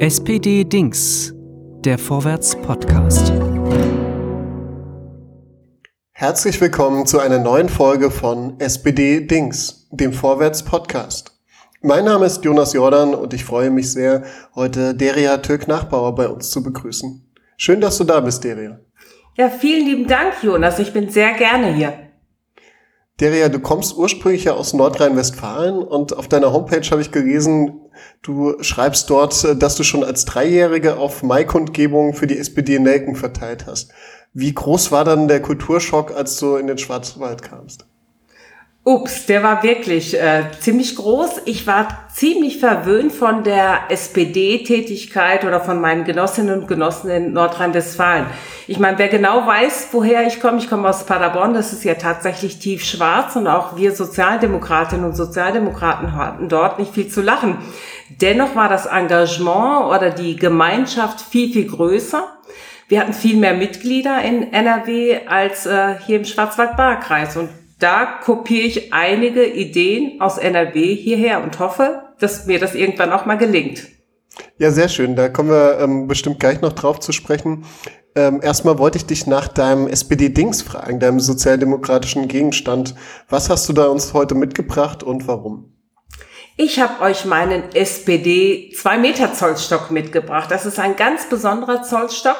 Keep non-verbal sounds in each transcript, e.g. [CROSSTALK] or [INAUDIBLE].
SPD Dings, der Vorwärts Podcast. Herzlich willkommen zu einer neuen Folge von SPD Dings, dem Vorwärts Podcast. Mein Name ist Jonas Jordan und ich freue mich sehr, heute Deria Türk-Nachbauer bei uns zu begrüßen. Schön, dass du da bist, Deria. Ja, vielen lieben Dank, Jonas. Ich bin sehr gerne hier. Deria, du kommst ursprünglich ja aus Nordrhein-Westfalen und auf deiner Homepage habe ich gelesen, du schreibst dort, dass du schon als Dreijährige auf Maikundgebungen für die SPD in Nelken verteilt hast. Wie groß war dann der Kulturschock, als du in den Schwarzwald kamst? Ups, der war wirklich äh, ziemlich groß. Ich war ziemlich verwöhnt von der SPD-Tätigkeit oder von meinen Genossinnen und Genossen in Nordrhein-Westfalen. Ich meine, wer genau weiß, woher ich komme, ich komme aus Paderborn, das ist ja tatsächlich tief schwarz und auch wir Sozialdemokratinnen und Sozialdemokraten hatten dort nicht viel zu lachen. Dennoch war das Engagement oder die Gemeinschaft viel, viel größer. Wir hatten viel mehr Mitglieder in NRW als äh, hier im Schwarzwald-Baar-Kreis und da kopiere ich einige Ideen aus NRW hierher und hoffe, dass mir das irgendwann auch mal gelingt. Ja, sehr schön. Da kommen wir ähm, bestimmt gleich noch drauf zu sprechen. Ähm, erstmal wollte ich dich nach deinem SPD-Dings fragen, deinem sozialdemokratischen Gegenstand. Was hast du da uns heute mitgebracht und warum? Ich habe euch meinen SPD 2 Meter Zollstock mitgebracht. Das ist ein ganz besonderer Zollstock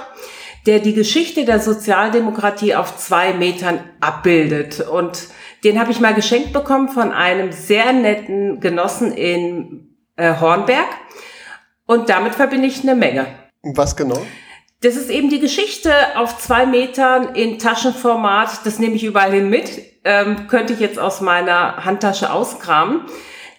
der die Geschichte der Sozialdemokratie auf zwei Metern abbildet. Und den habe ich mal geschenkt bekommen von einem sehr netten Genossen in äh, Hornberg. Und damit verbinde ich eine Menge. Was genau? Das ist eben die Geschichte auf zwei Metern in Taschenformat. Das nehme ich überall hin mit. Ähm, könnte ich jetzt aus meiner Handtasche auskramen.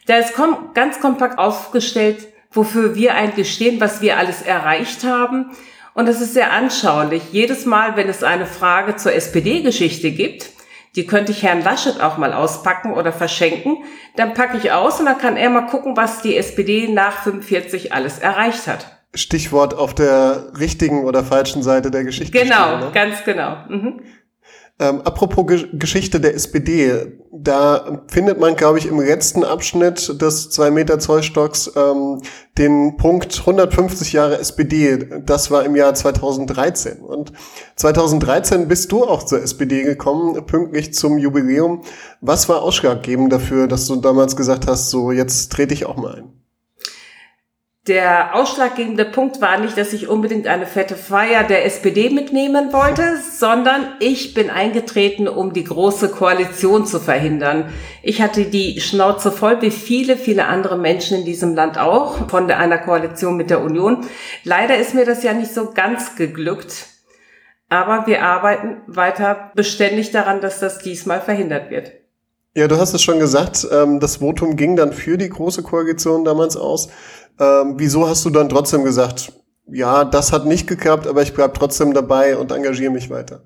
Da ist kom ganz kompakt aufgestellt, wofür wir eigentlich stehen, was wir alles erreicht haben. Und es ist sehr anschaulich. Jedes Mal, wenn es eine Frage zur SPD-Geschichte gibt, die könnte ich Herrn Laschet auch mal auspacken oder verschenken, dann packe ich aus und dann kann er mal gucken, was die SPD nach 45 alles erreicht hat. Stichwort auf der richtigen oder falschen Seite der Geschichte. Genau, stehen, ne? ganz genau. Mhm. Ähm, apropos Ge Geschichte der SPD, da findet man, glaube ich, im letzten Abschnitt des 2 Meter Zollstocks ähm, den Punkt 150 Jahre SPD. Das war im Jahr 2013. Und 2013 bist du auch zur SPD gekommen, pünktlich zum Jubiläum. Was war ausschlaggebend dafür, dass du damals gesagt hast, so jetzt trete ich auch mal ein? Der ausschlaggebende Punkt war nicht, dass ich unbedingt eine fette Feier der SPD mitnehmen wollte, sondern ich bin eingetreten, um die große Koalition zu verhindern. Ich hatte die Schnauze voll, wie viele, viele andere Menschen in diesem Land auch, von einer Koalition mit der Union. Leider ist mir das ja nicht so ganz geglückt. Aber wir arbeiten weiter beständig daran, dass das diesmal verhindert wird. Ja, du hast es schon gesagt, ähm, das Votum ging dann für die Große Koalition damals aus. Ähm, wieso hast du dann trotzdem gesagt, ja, das hat nicht geklappt, aber ich bleibe trotzdem dabei und engagiere mich weiter?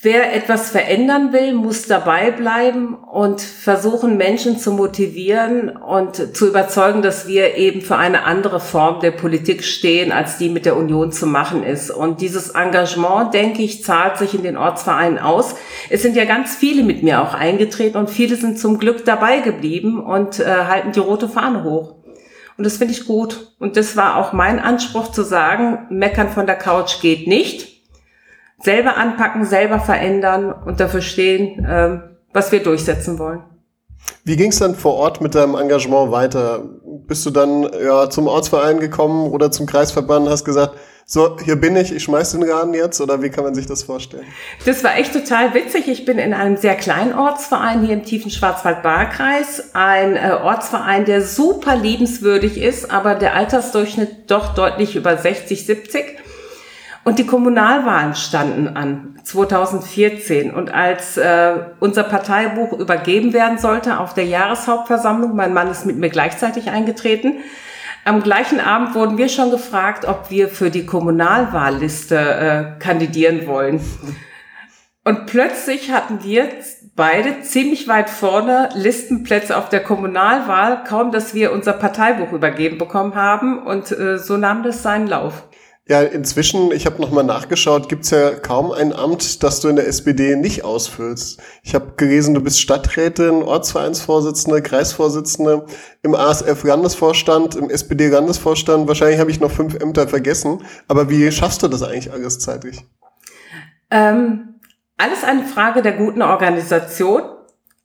Wer etwas verändern will, muss dabei bleiben und versuchen, Menschen zu motivieren und zu überzeugen, dass wir eben für eine andere Form der Politik stehen, als die mit der Union zu machen ist. Und dieses Engagement, denke ich, zahlt sich in den Ortsvereinen aus. Es sind ja ganz viele mit mir auch eingetreten und viele sind zum Glück dabei geblieben und äh, halten die rote Fahne hoch. Und das finde ich gut. Und das war auch mein Anspruch zu sagen, meckern von der Couch geht nicht. Selber anpacken, selber verändern und dafür stehen, ähm, was wir durchsetzen wollen. Wie ging es dann vor Ort mit deinem Engagement weiter? Bist du dann ja, zum Ortsverein gekommen oder zum Kreisverband und hast gesagt, so, hier bin ich, ich schmeiß den Rahmen jetzt oder wie kann man sich das vorstellen? Das war echt total witzig. Ich bin in einem sehr kleinen Ortsverein hier im tiefen Schwarzwald-Baar-Kreis. Ein äh, Ortsverein, der super liebenswürdig ist, aber der Altersdurchschnitt doch deutlich über 60, 70. Und die Kommunalwahlen standen an 2014. Und als äh, unser Parteibuch übergeben werden sollte auf der Jahreshauptversammlung, mein Mann ist mit mir gleichzeitig eingetreten, am gleichen Abend wurden wir schon gefragt, ob wir für die Kommunalwahlliste äh, kandidieren wollen. Und plötzlich hatten wir beide ziemlich weit vorne Listenplätze auf der Kommunalwahl, kaum dass wir unser Parteibuch übergeben bekommen haben. Und äh, so nahm das seinen Lauf. Ja, inzwischen, ich habe nochmal nachgeschaut, gibt's ja kaum ein Amt, das du in der SPD nicht ausfüllst. Ich habe gelesen, du bist Stadträtin, Ortsvereinsvorsitzende, Kreisvorsitzende, im ASF-Landesvorstand, im SPD-Landesvorstand. Wahrscheinlich habe ich noch fünf Ämter vergessen. Aber wie schaffst du das eigentlich alles zeitlich? Ähm, alles eine Frage der guten Organisation.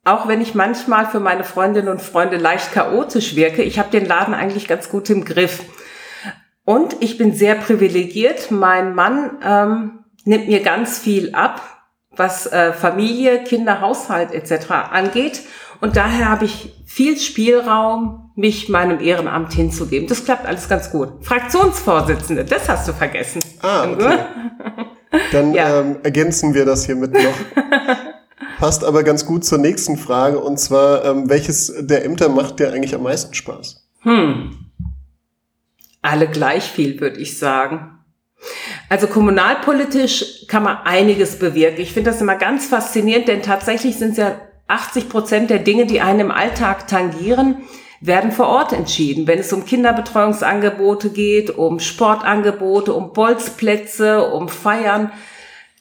Auch wenn ich manchmal für meine Freundinnen und Freunde leicht chaotisch wirke, ich habe den Laden eigentlich ganz gut im Griff. Und ich bin sehr privilegiert. Mein Mann ähm, nimmt mir ganz viel ab, was äh, Familie, Kinder, Haushalt etc. angeht. Und daher habe ich viel Spielraum, mich meinem Ehrenamt hinzugeben. Das klappt alles ganz gut. Fraktionsvorsitzende, das hast du vergessen. Ah, okay. Dann ja. ähm, ergänzen wir das hiermit noch. [LAUGHS] Passt aber ganz gut zur nächsten Frage. Und zwar, ähm, welches der Ämter macht dir eigentlich am meisten Spaß? Hm alle gleich viel, würde ich sagen. Also kommunalpolitisch kann man einiges bewirken. Ich finde das immer ganz faszinierend, denn tatsächlich sind es ja 80 Prozent der Dinge, die einen im Alltag tangieren, werden vor Ort entschieden. Wenn es um Kinderbetreuungsangebote geht, um Sportangebote, um Bolzplätze, um Feiern,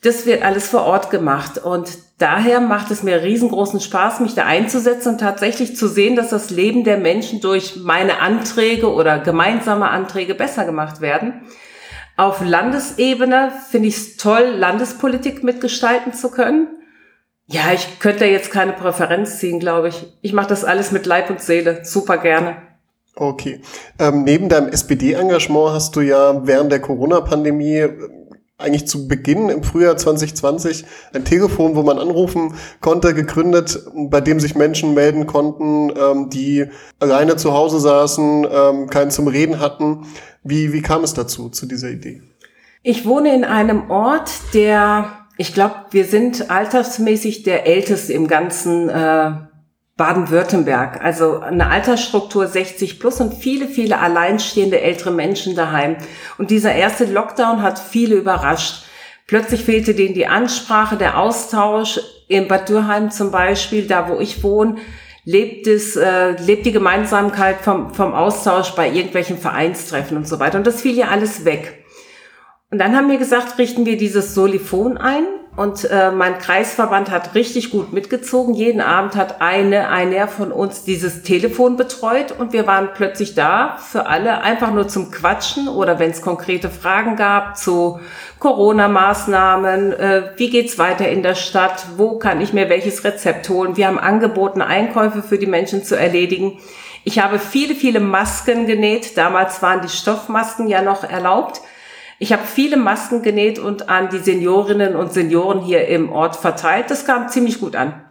das wird alles vor Ort gemacht. Und daher macht es mir riesengroßen Spaß, mich da einzusetzen und tatsächlich zu sehen, dass das Leben der Menschen durch meine Anträge oder gemeinsame Anträge besser gemacht werden. Auf Landesebene finde ich es toll, Landespolitik mitgestalten zu können. Ja, ich könnte jetzt keine Präferenz ziehen, glaube ich. Ich mache das alles mit Leib und Seele, super gerne. Okay. Ähm, neben deinem SPD-Engagement hast du ja während der Corona-Pandemie eigentlich zu Beginn im Frühjahr 2020 ein Telefon, wo man anrufen konnte, gegründet, bei dem sich Menschen melden konnten, ähm, die alleine zu Hause saßen, ähm, keinen zum Reden hatten. Wie, wie kam es dazu, zu dieser Idee? Ich wohne in einem Ort, der, ich glaube, wir sind altersmäßig der älteste im ganzen äh, Baden-Württemberg. Also eine Altersstruktur 60 plus und viele, viele alleinstehende ältere Menschen daheim. Und dieser erste Lockdown hat viele überrascht. Plötzlich fehlte denen die Ansprache, der Austausch. In Bad Dürheim zum Beispiel, da wo ich wohne, lebt es, äh, lebt die Gemeinsamkeit vom, vom Austausch bei irgendwelchen Vereinstreffen und so weiter. Und das fiel ja alles weg. Und dann haben wir gesagt, richten wir dieses Solifon ein und äh, mein Kreisverband hat richtig gut mitgezogen. Jeden Abend hat eine, einer von uns dieses Telefon betreut und wir waren plötzlich da für alle, einfach nur zum Quatschen oder wenn es konkrete Fragen gab zu Corona-Maßnahmen, äh, wie geht's weiter in der Stadt, wo kann ich mir welches Rezept holen. Wir haben angeboten, Einkäufe für die Menschen zu erledigen. Ich habe viele, viele Masken genäht. Damals waren die Stoffmasken ja noch erlaubt. Ich habe viele Masken genäht und an die Seniorinnen und Senioren hier im Ort verteilt. Das kam ziemlich gut an.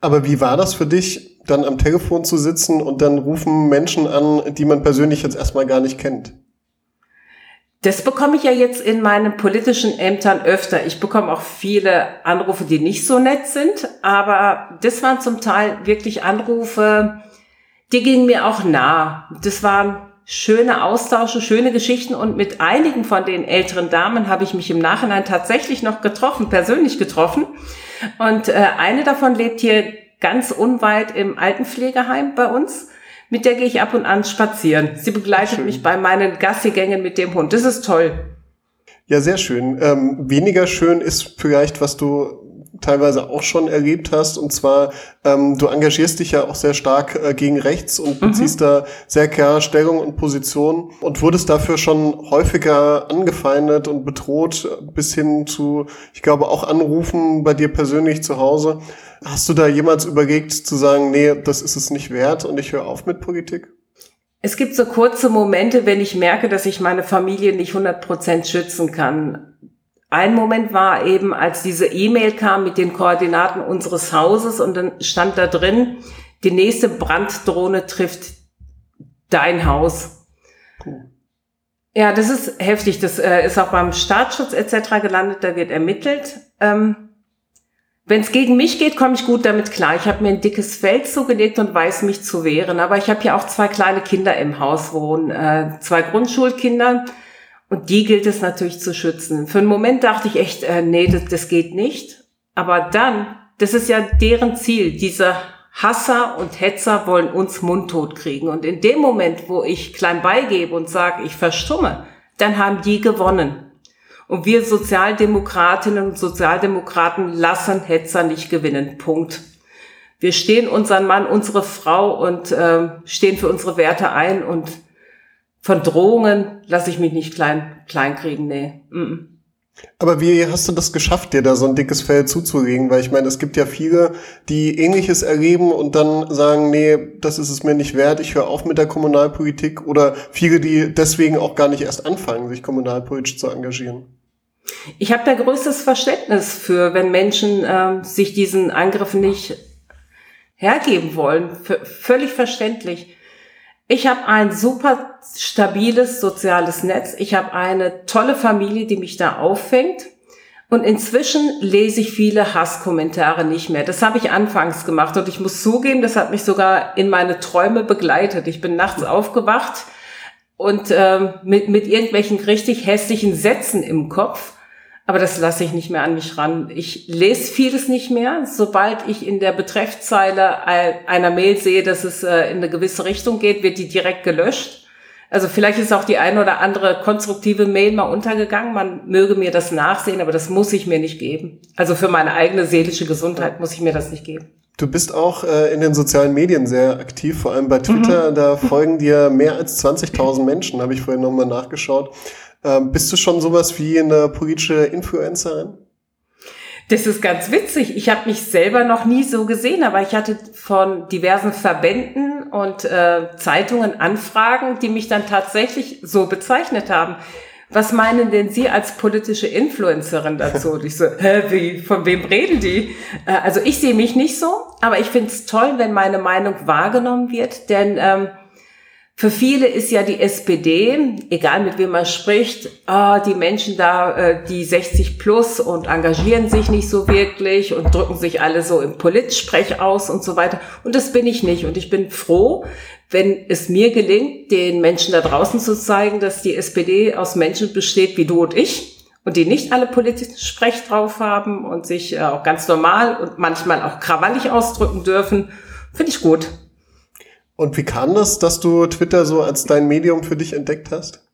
Aber wie war das für dich, dann am Telefon zu sitzen und dann rufen Menschen an, die man persönlich jetzt erstmal gar nicht kennt? Das bekomme ich ja jetzt in meinen politischen Ämtern öfter. Ich bekomme auch viele Anrufe, die nicht so nett sind, aber das waren zum Teil wirklich Anrufe, die gingen mir auch nah. Das waren schöne Austausche, schöne Geschichten und mit einigen von den älteren Damen habe ich mich im Nachhinein tatsächlich noch getroffen, persönlich getroffen. Und äh, eine davon lebt hier ganz unweit im Altenpflegeheim bei uns. Mit der gehe ich ab und an spazieren. Sie begleitet schön. mich bei meinen Gassigängen mit dem Hund. Das ist toll. Ja, sehr schön. Ähm, weniger schön ist vielleicht, was du teilweise auch schon erlebt hast. Und zwar, ähm, du engagierst dich ja auch sehr stark äh, gegen rechts und mhm. beziehst da sehr klar Stellung und Position und wurdest dafür schon häufiger angefeindet und bedroht, bis hin zu, ich glaube, auch Anrufen bei dir persönlich zu Hause. Hast du da jemals überlegt zu sagen, nee, das ist es nicht wert und ich höre auf mit Politik? Es gibt so kurze Momente, wenn ich merke, dass ich meine Familie nicht 100 Prozent schützen kann. Ein Moment war eben, als diese E-Mail kam mit den Koordinaten unseres Hauses und dann stand da drin, die nächste Branddrohne trifft dein Haus. Cool. Ja, das ist heftig. Das äh, ist auch beim Staatsschutz etc. gelandet. Da wird ermittelt. Ähm, Wenn es gegen mich geht, komme ich gut damit klar. Ich habe mir ein dickes Feld zugelegt und weiß mich zu wehren. Aber ich habe ja auch zwei kleine Kinder im Haus wohnen. Äh, zwei Grundschulkinder. Und die gilt es natürlich zu schützen. Für einen Moment dachte ich echt, äh, nee, das, das geht nicht. Aber dann, das ist ja deren Ziel. Diese Hasser und Hetzer wollen uns mundtot kriegen. Und in dem Moment, wo ich klein beigebe und sage, ich verstumme, dann haben die gewonnen. Und wir Sozialdemokratinnen und Sozialdemokraten lassen Hetzer nicht gewinnen. Punkt. Wir stehen unseren Mann, unsere Frau und äh, stehen für unsere Werte ein und von Drohungen lasse ich mich nicht klein, klein kriegen. Nee. Mm -mm. Aber wie hast du das geschafft, dir da so ein dickes Fell zuzulegen? Weil ich meine, es gibt ja viele, die Ähnliches erleben und dann sagen, nee, das ist es mir nicht wert, ich höre auf mit der Kommunalpolitik. Oder viele, die deswegen auch gar nicht erst anfangen, sich kommunalpolitisch zu engagieren. Ich habe da größtes Verständnis für, wenn Menschen ähm, sich diesen Angriff nicht hergeben wollen. V völlig verständlich. Ich habe ein super stabiles soziales Netz. Ich habe eine tolle Familie, die mich da auffängt. Und inzwischen lese ich viele Hasskommentare nicht mehr. Das habe ich anfangs gemacht und ich muss zugeben, das hat mich sogar in meine Träume begleitet. Ich bin nachts aufgewacht und ähm, mit, mit irgendwelchen richtig hässlichen Sätzen im Kopf aber das lasse ich nicht mehr an mich ran. Ich lese vieles nicht mehr. Sobald ich in der Betreffzeile einer Mail sehe, dass es äh, in eine gewisse Richtung geht, wird die direkt gelöscht. Also vielleicht ist auch die eine oder andere konstruktive Mail mal untergegangen. Man möge mir das nachsehen, aber das muss ich mir nicht geben. Also für meine eigene seelische Gesundheit muss ich mir das nicht geben. Du bist auch äh, in den sozialen Medien sehr aktiv, vor allem bei Twitter. Mhm. Da folgen dir mehr als 20.000 Menschen, habe ich vorhin nochmal nachgeschaut. Ähm, bist du schon sowas wie eine politische Influencerin? Das ist ganz witzig. Ich habe mich selber noch nie so gesehen, aber ich hatte von diversen Verbänden und äh, Zeitungen Anfragen, die mich dann tatsächlich so bezeichnet haben. Was meinen denn Sie als politische Influencerin dazu? Und ich so, [LAUGHS] hä, wie, von wem reden die? Äh, also ich sehe mich nicht so, aber ich finde es toll, wenn meine Meinung wahrgenommen wird, denn ähm, für viele ist ja die SPD, egal mit wem man spricht, ah, die Menschen da, äh, die 60 plus und engagieren sich nicht so wirklich und drücken sich alle so im Politsprech aus und so weiter. Und das bin ich nicht. Und ich bin froh, wenn es mir gelingt, den Menschen da draußen zu zeigen, dass die SPD aus Menschen besteht wie du und ich und die nicht alle politischen Sprech drauf haben und sich äh, auch ganz normal und manchmal auch krawallig ausdrücken dürfen. Finde ich gut. Und wie kam das, dass du Twitter so als dein Medium für dich entdeckt hast?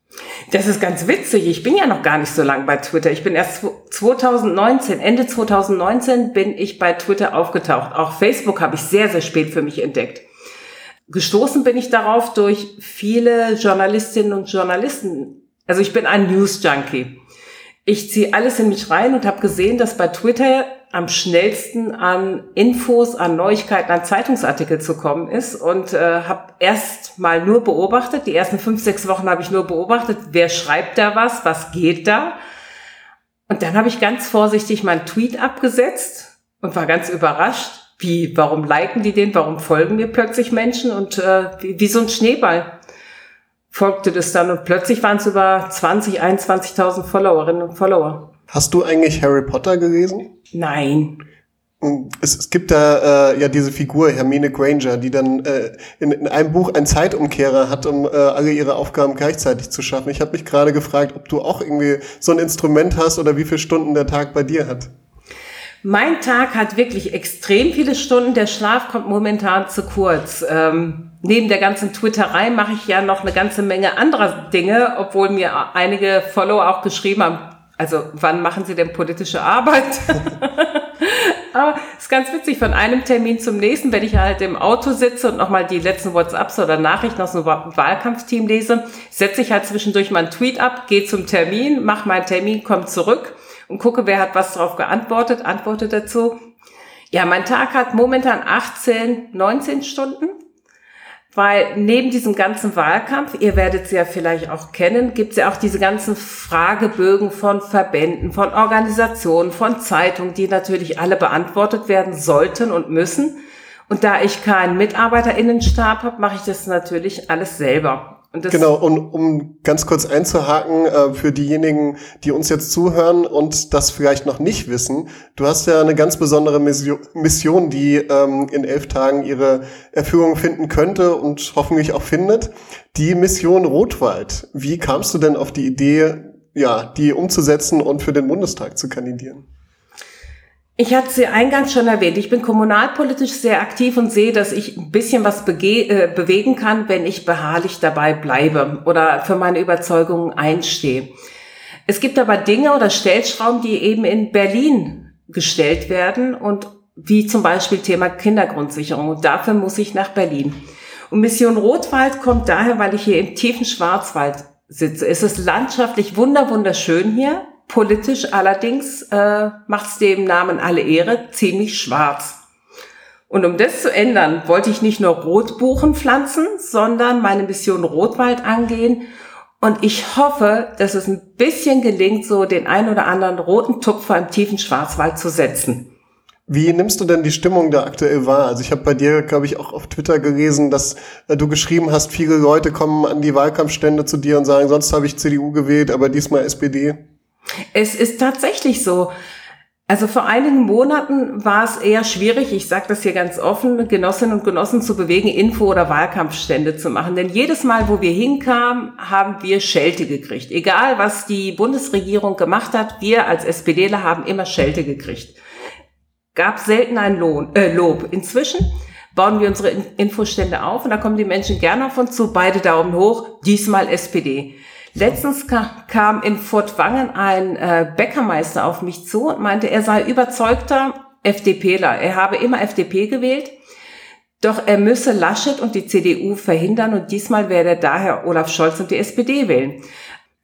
Das ist ganz witzig. Ich bin ja noch gar nicht so lange bei Twitter. Ich bin erst 2019, Ende 2019 bin ich bei Twitter aufgetaucht. Auch Facebook habe ich sehr, sehr spät für mich entdeckt. Gestoßen bin ich darauf durch viele Journalistinnen und Journalisten. Also ich bin ein News Junkie. Ich ziehe alles in mich rein und habe gesehen, dass bei Twitter am schnellsten an Infos, an Neuigkeiten, an Zeitungsartikel zu kommen ist. Und äh, habe erst mal nur beobachtet, die ersten fünf, sechs Wochen habe ich nur beobachtet, wer schreibt da was, was geht da. Und dann habe ich ganz vorsichtig meinen Tweet abgesetzt und war ganz überrascht, wie, warum liken die den, warum folgen mir plötzlich Menschen und äh, wie, wie so ein Schneeball folgte das dann und plötzlich waren es über 20, 21.000 Followerinnen und Follower. Hast du eigentlich Harry Potter gelesen? Nein. Es, es gibt da äh, ja diese Figur Hermine Granger, die dann äh, in, in einem Buch einen Zeitumkehrer hat, um äh, alle ihre Aufgaben gleichzeitig zu schaffen. Ich habe mich gerade gefragt, ob du auch irgendwie so ein Instrument hast oder wie viele Stunden der Tag bei dir hat. Mein Tag hat wirklich extrem viele Stunden. Der Schlaf kommt momentan zu kurz. Ähm, neben der ganzen Twitterei mache ich ja noch eine ganze Menge anderer Dinge, obwohl mir einige Follower auch geschrieben haben, also wann machen Sie denn politische Arbeit? [LAUGHS] Aber ist ganz witzig, von einem Termin zum nächsten, wenn ich halt im Auto sitze und nochmal die letzten WhatsApps oder Nachrichten aus dem Wahlkampfteam lese, setze ich halt zwischendurch mal einen Tweet ab, gehe zum Termin, mache meinen Termin, komme zurück und gucke, wer hat was darauf geantwortet, antwortet dazu. Ja, mein Tag hat momentan 18, 19 Stunden. Weil neben diesem ganzen Wahlkampf, ihr werdet sie ja vielleicht auch kennen, gibt es ja auch diese ganzen Fragebögen von Verbänden, von Organisationen, von Zeitungen, die natürlich alle beantwortet werden sollten und müssen. Und da ich keinen Mitarbeiterinnenstab habe, mache ich das natürlich alles selber genau, und um ganz kurz einzuhaken, äh, für diejenigen, die uns jetzt zuhören und das vielleicht noch nicht wissen, du hast ja eine ganz besondere Mission, die ähm, in elf Tagen ihre Erfüllung finden könnte und hoffentlich auch findet. Die Mission Rotwald. Wie kamst du denn auf die Idee, ja, die umzusetzen und für den Bundestag zu kandidieren? Ich hatte sie eingangs schon erwähnt. Ich bin kommunalpolitisch sehr aktiv und sehe, dass ich ein bisschen was äh, bewegen kann, wenn ich beharrlich dabei bleibe oder für meine Überzeugungen einstehe. Es gibt aber Dinge oder Stellschrauben, die eben in Berlin gestellt werden und wie zum Beispiel Thema Kindergrundsicherung. Und dafür muss ich nach Berlin. Und Mission Rotwald kommt daher, weil ich hier im tiefen Schwarzwald sitze. Es ist landschaftlich wunder wunderschön hier. Politisch allerdings äh, macht es dem Namen alle Ehre ziemlich schwarz. Und um das zu ändern, wollte ich nicht nur Rotbuchen pflanzen, sondern meine Mission Rotwald angehen. Und ich hoffe, dass es ein bisschen gelingt, so den ein oder anderen roten Tupfer im tiefen Schwarzwald zu setzen. Wie nimmst du denn die Stimmung da aktuell wahr? Also ich habe bei dir, glaube ich, auch auf Twitter gelesen, dass äh, du geschrieben hast, viele Leute kommen an die Wahlkampfstände zu dir und sagen, sonst habe ich CDU gewählt, aber diesmal SPD. Es ist tatsächlich so. Also vor einigen Monaten war es eher schwierig, ich sage das hier ganz offen, Genossinnen und Genossen zu bewegen, Info- oder Wahlkampfstände zu machen. Denn jedes Mal, wo wir hinkamen, haben wir Schelte gekriegt. Egal, was die Bundesregierung gemacht hat, wir als SPDler haben immer Schelte gekriegt. Gab selten ein Lohn, äh, Lob. Inzwischen bauen wir unsere Infostände auf und da kommen die Menschen gerne auf uns zu, beide Daumen hoch, diesmal SPD. Letztens kam in Furt Wangen ein äh, Bäckermeister auf mich zu und meinte, er sei überzeugter FDPler. Er habe immer FDP gewählt, doch er müsse Laschet und die CDU verhindern und diesmal werde er daher Olaf Scholz und die SPD wählen.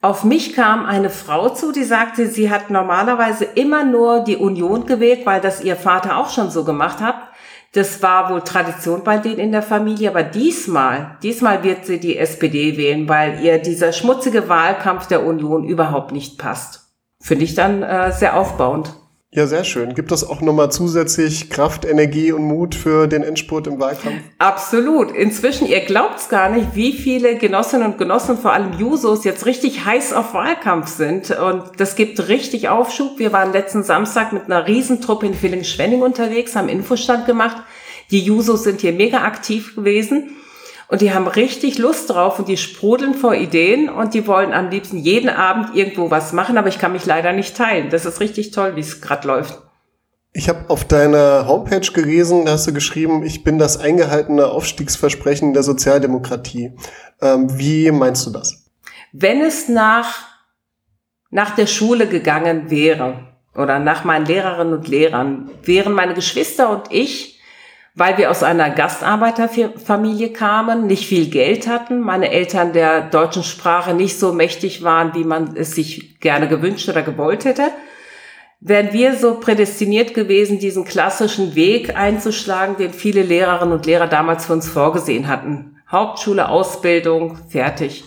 Auf mich kam eine Frau zu, die sagte, sie hat normalerweise immer nur die Union gewählt, weil das ihr Vater auch schon so gemacht hat. Das war wohl Tradition bei denen in der Familie, aber diesmal, diesmal wird sie die SPD wählen, weil ihr dieser schmutzige Wahlkampf der Union überhaupt nicht passt. Finde ich dann äh, sehr aufbauend. Ja, sehr schön. Gibt das auch nochmal zusätzlich Kraft, Energie und Mut für den Endspurt im Wahlkampf? Absolut. Inzwischen, ihr glaubt's gar nicht, wie viele Genossinnen und Genossen, vor allem Jusos, jetzt richtig heiß auf Wahlkampf sind. Und das gibt richtig Aufschub. Wir waren letzten Samstag mit einer Riesentruppe in Villingen-Schwenning unterwegs, haben Infostand gemacht. Die Jusos sind hier mega aktiv gewesen. Und die haben richtig Lust drauf und die sprudeln vor Ideen und die wollen am liebsten jeden Abend irgendwo was machen, aber ich kann mich leider nicht teilen. Das ist richtig toll, wie es gerade läuft. Ich habe auf deiner Homepage gelesen, da hast du geschrieben, ich bin das eingehaltene Aufstiegsversprechen der Sozialdemokratie. Ähm, wie meinst du das? Wenn es nach, nach der Schule gegangen wäre oder nach meinen Lehrerinnen und Lehrern, wären meine Geschwister und ich weil wir aus einer Gastarbeiterfamilie kamen, nicht viel Geld hatten, meine Eltern der deutschen Sprache nicht so mächtig waren, wie man es sich gerne gewünscht oder gewollt hätte, wären wir so prädestiniert gewesen, diesen klassischen Weg einzuschlagen, den viele Lehrerinnen und Lehrer damals für uns vorgesehen hatten. Hauptschule, Ausbildung, fertig.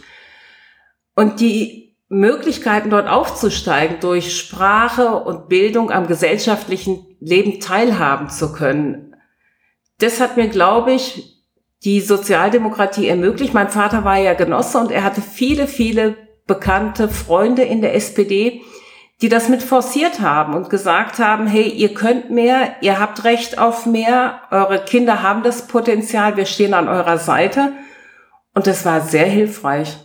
Und die Möglichkeiten dort aufzusteigen, durch Sprache und Bildung am gesellschaftlichen Leben teilhaben zu können, das hat mir, glaube ich, die Sozialdemokratie ermöglicht. Mein Vater war ja Genosse und er hatte viele, viele bekannte Freunde in der SPD, die das mit forciert haben und gesagt haben, hey, ihr könnt mehr, ihr habt Recht auf mehr, eure Kinder haben das Potenzial, wir stehen an eurer Seite. Und das war sehr hilfreich.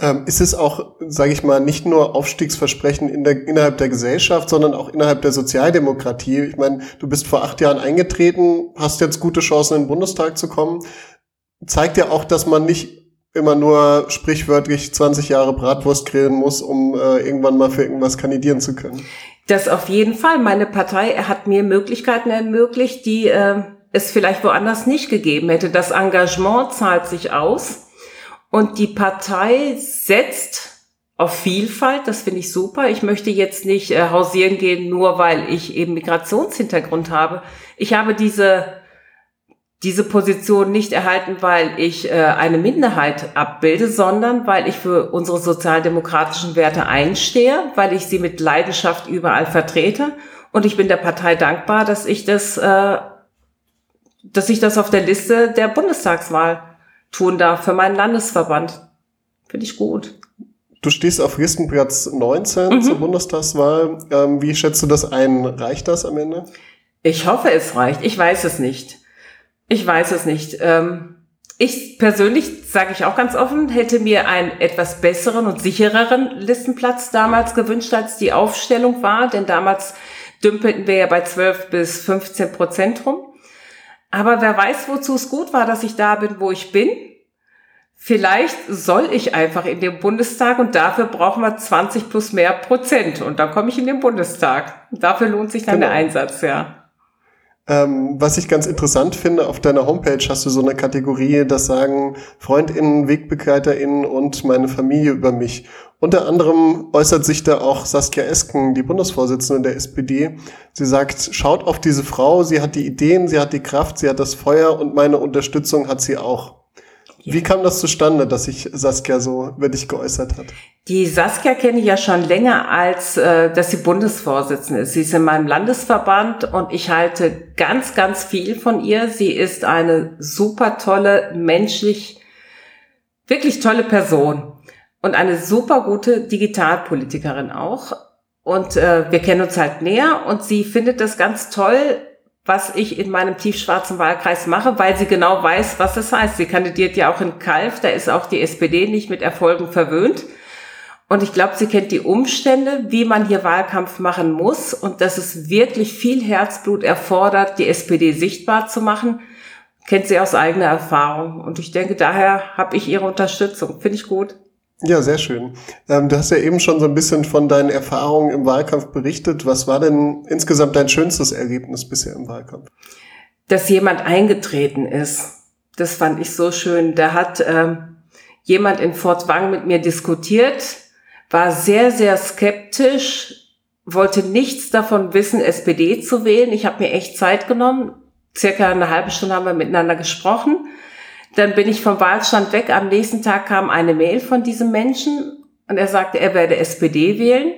Ähm, ist es auch, sage ich mal, nicht nur Aufstiegsversprechen in der, innerhalb der Gesellschaft, sondern auch innerhalb der Sozialdemokratie? Ich meine, du bist vor acht Jahren eingetreten, hast jetzt gute Chancen, in den Bundestag zu kommen. Zeigt ja auch, dass man nicht immer nur sprichwörtlich 20 Jahre Bratwurst grillen muss, um äh, irgendwann mal für irgendwas kandidieren zu können. Das auf jeden Fall. Meine Partei hat mir Möglichkeiten ermöglicht, die äh, es vielleicht woanders nicht gegeben hätte. Das Engagement zahlt sich aus. Und die Partei setzt auf Vielfalt, das finde ich super. Ich möchte jetzt nicht äh, hausieren gehen, nur weil ich eben Migrationshintergrund habe. Ich habe diese, diese Position nicht erhalten, weil ich äh, eine Minderheit abbilde, sondern weil ich für unsere sozialdemokratischen Werte einstehe, weil ich sie mit Leidenschaft überall vertrete. Und ich bin der Partei dankbar, dass ich das, äh, dass ich das auf der Liste der Bundestagswahl tun darf für meinen Landesverband. Finde ich gut. Du stehst auf Listenplatz 19 mhm. zur Bundestagswahl. Ähm, wie schätzt du das ein? Reicht das am Ende? Ich hoffe, es reicht. Ich weiß es nicht. Ich weiß es nicht. Ähm, ich persönlich, sage ich auch ganz offen, hätte mir einen etwas besseren und sichereren Listenplatz damals gewünscht, als die Aufstellung war. Denn damals dümpelten wir ja bei 12 bis 15 Prozent rum. Aber wer weiß, wozu es gut war, dass ich da bin, wo ich bin. Vielleicht soll ich einfach in den Bundestag und dafür brauchen wir 20 plus mehr Prozent und dann komme ich in den Bundestag. Dafür lohnt sich dann genau. der Einsatz, ja. Ähm, was ich ganz interessant finde, auf deiner Homepage hast du so eine Kategorie, das sagen FreundInnen, WegbegleiterInnen und meine Familie über mich. Unter anderem äußert sich da auch Saskia Esken, die Bundesvorsitzende der SPD. Sie sagt, schaut auf diese Frau, sie hat die Ideen, sie hat die Kraft, sie hat das Feuer und meine Unterstützung hat sie auch. Wie kam das zustande, dass sich Saskia so über dich geäußert hat? Die Saskia kenne ich ja schon länger, als äh, dass sie Bundesvorsitzende ist. Sie ist in meinem Landesverband und ich halte ganz, ganz viel von ihr. Sie ist eine super tolle, menschlich, wirklich tolle Person und eine super gute Digitalpolitikerin auch. Und äh, wir kennen uns halt näher und sie findet das ganz toll, was ich in meinem tiefschwarzen Wahlkreis mache, weil sie genau weiß, was das heißt. Sie kandidiert ja auch in Kalf, da ist auch die SPD nicht mit Erfolgen verwöhnt. Und ich glaube, sie kennt die Umstände, wie man hier Wahlkampf machen muss und dass es wirklich viel Herzblut erfordert, die SPD sichtbar zu machen, kennt sie aus eigener Erfahrung. Und ich denke, daher habe ich ihre Unterstützung. Finde ich gut. Ja, sehr schön. Ähm, du hast ja eben schon so ein bisschen von deinen Erfahrungen im Wahlkampf berichtet. Was war denn insgesamt dein schönstes Ergebnis bisher im Wahlkampf? Dass jemand eingetreten ist. Das fand ich so schön. Da hat ähm, jemand in Fort Wang mit mir diskutiert, war sehr, sehr skeptisch, wollte nichts davon wissen, SPD zu wählen. Ich habe mir echt Zeit genommen. Circa eine halbe Stunde haben wir miteinander gesprochen dann bin ich vom Wahlstand weg. Am nächsten Tag kam eine Mail von diesem Menschen und er sagte, er werde SPD wählen.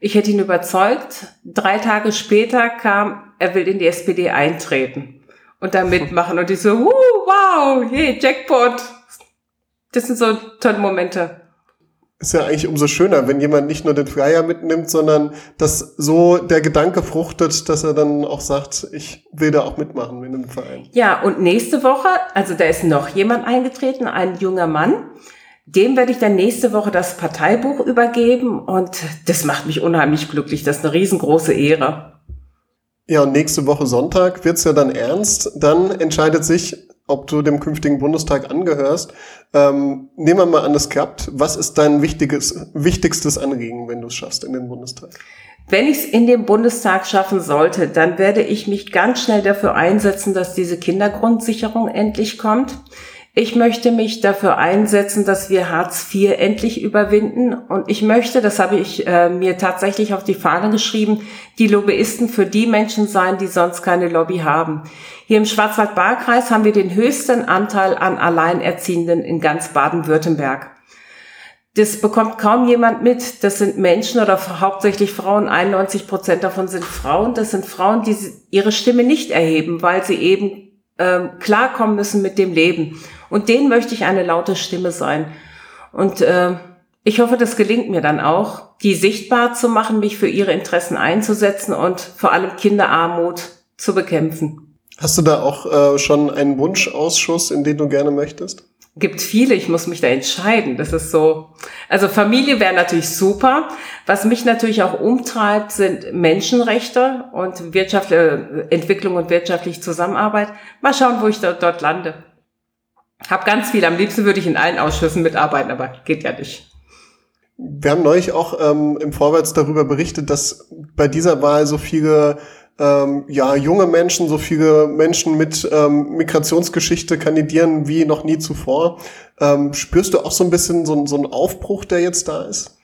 Ich hätte ihn überzeugt. Drei Tage später kam, er will in die SPD eintreten und da mitmachen. [LAUGHS] Und ich so, wow, hey, Jackpot. Das sind so tolle Momente ist ja eigentlich umso schöner, wenn jemand nicht nur den Flyer mitnimmt, sondern dass so der Gedanke fruchtet, dass er dann auch sagt, ich will da auch mitmachen in einem Verein. Ja, und nächste Woche, also da ist noch jemand eingetreten, ein junger Mann. Dem werde ich dann nächste Woche das Parteibuch übergeben und das macht mich unheimlich glücklich. Das ist eine riesengroße Ehre. Ja, und nächste Woche Sonntag wird's ja dann ernst. Dann entscheidet sich, ob du dem künftigen Bundestag angehörst. Ähm, nehmen wir mal an, es klappt. Was ist dein wichtiges, wichtigstes Anliegen, wenn du es schaffst in den Bundestag? Wenn ich es in den Bundestag schaffen sollte, dann werde ich mich ganz schnell dafür einsetzen, dass diese Kindergrundsicherung endlich kommt. Ich möchte mich dafür einsetzen, dass wir Hartz IV endlich überwinden. Und ich möchte, das habe ich äh, mir tatsächlich auf die Fahne geschrieben, die Lobbyisten für die Menschen sein, die sonst keine Lobby haben. Hier im Schwarzwald-Baar-Kreis haben wir den höchsten Anteil an Alleinerziehenden in ganz Baden-Württemberg. Das bekommt kaum jemand mit. Das sind Menschen oder hauptsächlich Frauen. 91 Prozent davon sind Frauen. Das sind Frauen, die ihre Stimme nicht erheben, weil sie eben ähm, klarkommen müssen mit dem Leben. Und denen möchte ich eine laute Stimme sein. Und äh, ich hoffe, das gelingt mir dann auch, die sichtbar zu machen, mich für ihre Interessen einzusetzen und vor allem Kinderarmut zu bekämpfen. Hast du da auch äh, schon einen Wunschausschuss, in den du gerne möchtest? Gibt viele, ich muss mich da entscheiden. Das ist so. Also Familie wäre natürlich super. Was mich natürlich auch umtreibt, sind Menschenrechte und wirtschaftliche Entwicklung und wirtschaftliche Zusammenarbeit. Mal schauen, wo ich dort, dort lande. Hab ganz viel. Am liebsten würde ich in allen Ausschüssen mitarbeiten, aber geht ja nicht. Wir haben neulich auch ähm, im Vorwärts darüber berichtet, dass bei dieser Wahl so viele ähm, ja, junge Menschen, so viele Menschen mit ähm, Migrationsgeschichte kandidieren wie noch nie zuvor. Ähm, spürst du auch so ein bisschen so, so einen Aufbruch, der jetzt da ist?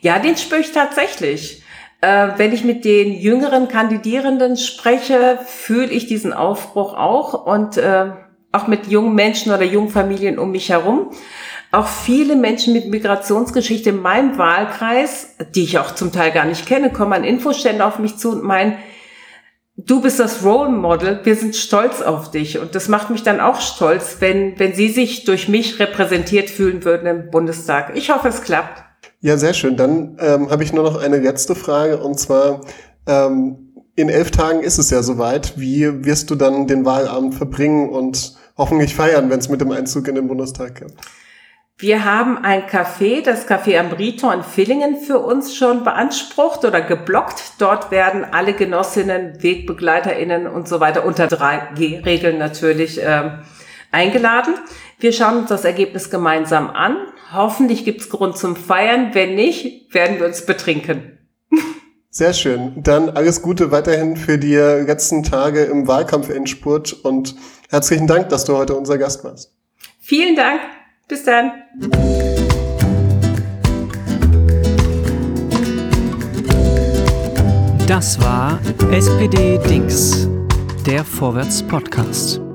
Ja, den spüre ich tatsächlich. Äh, wenn ich mit den jüngeren Kandidierenden spreche, fühle ich diesen Aufbruch auch und äh, auch mit jungen Menschen oder jungen Familien um mich herum. Auch viele Menschen mit Migrationsgeschichte in meinem Wahlkreis, die ich auch zum Teil gar nicht kenne, kommen an Infostände auf mich zu und meinen, du bist das Role Model, wir sind stolz auf dich. Und das macht mich dann auch stolz, wenn, wenn sie sich durch mich repräsentiert fühlen würden im Bundestag. Ich hoffe, es klappt. Ja, sehr schön. Dann ähm, habe ich nur noch eine letzte Frage und zwar, ähm, in elf Tagen ist es ja soweit. Wie wirst du dann den Wahlabend verbringen und hoffentlich feiern, wenn es mit dem Einzug in den Bundestag geht? Wir haben ein Café, das Café Ambrito in Villingen für uns schon beansprucht oder geblockt. Dort werden alle Genossinnen, WegbegleiterInnen und so weiter unter drei G-Regeln natürlich äh, eingeladen. Wir schauen uns das Ergebnis gemeinsam an. Hoffentlich gibt's Grund zum Feiern. Wenn nicht, werden wir uns betrinken. Sehr schön. Dann alles Gute weiterhin für die letzten Tage im Wahlkampf-Endspurt und herzlichen Dank, dass du heute unser Gast warst. Vielen Dank. Bis dann. Das war SPD Dings, der Vorwärts Podcast.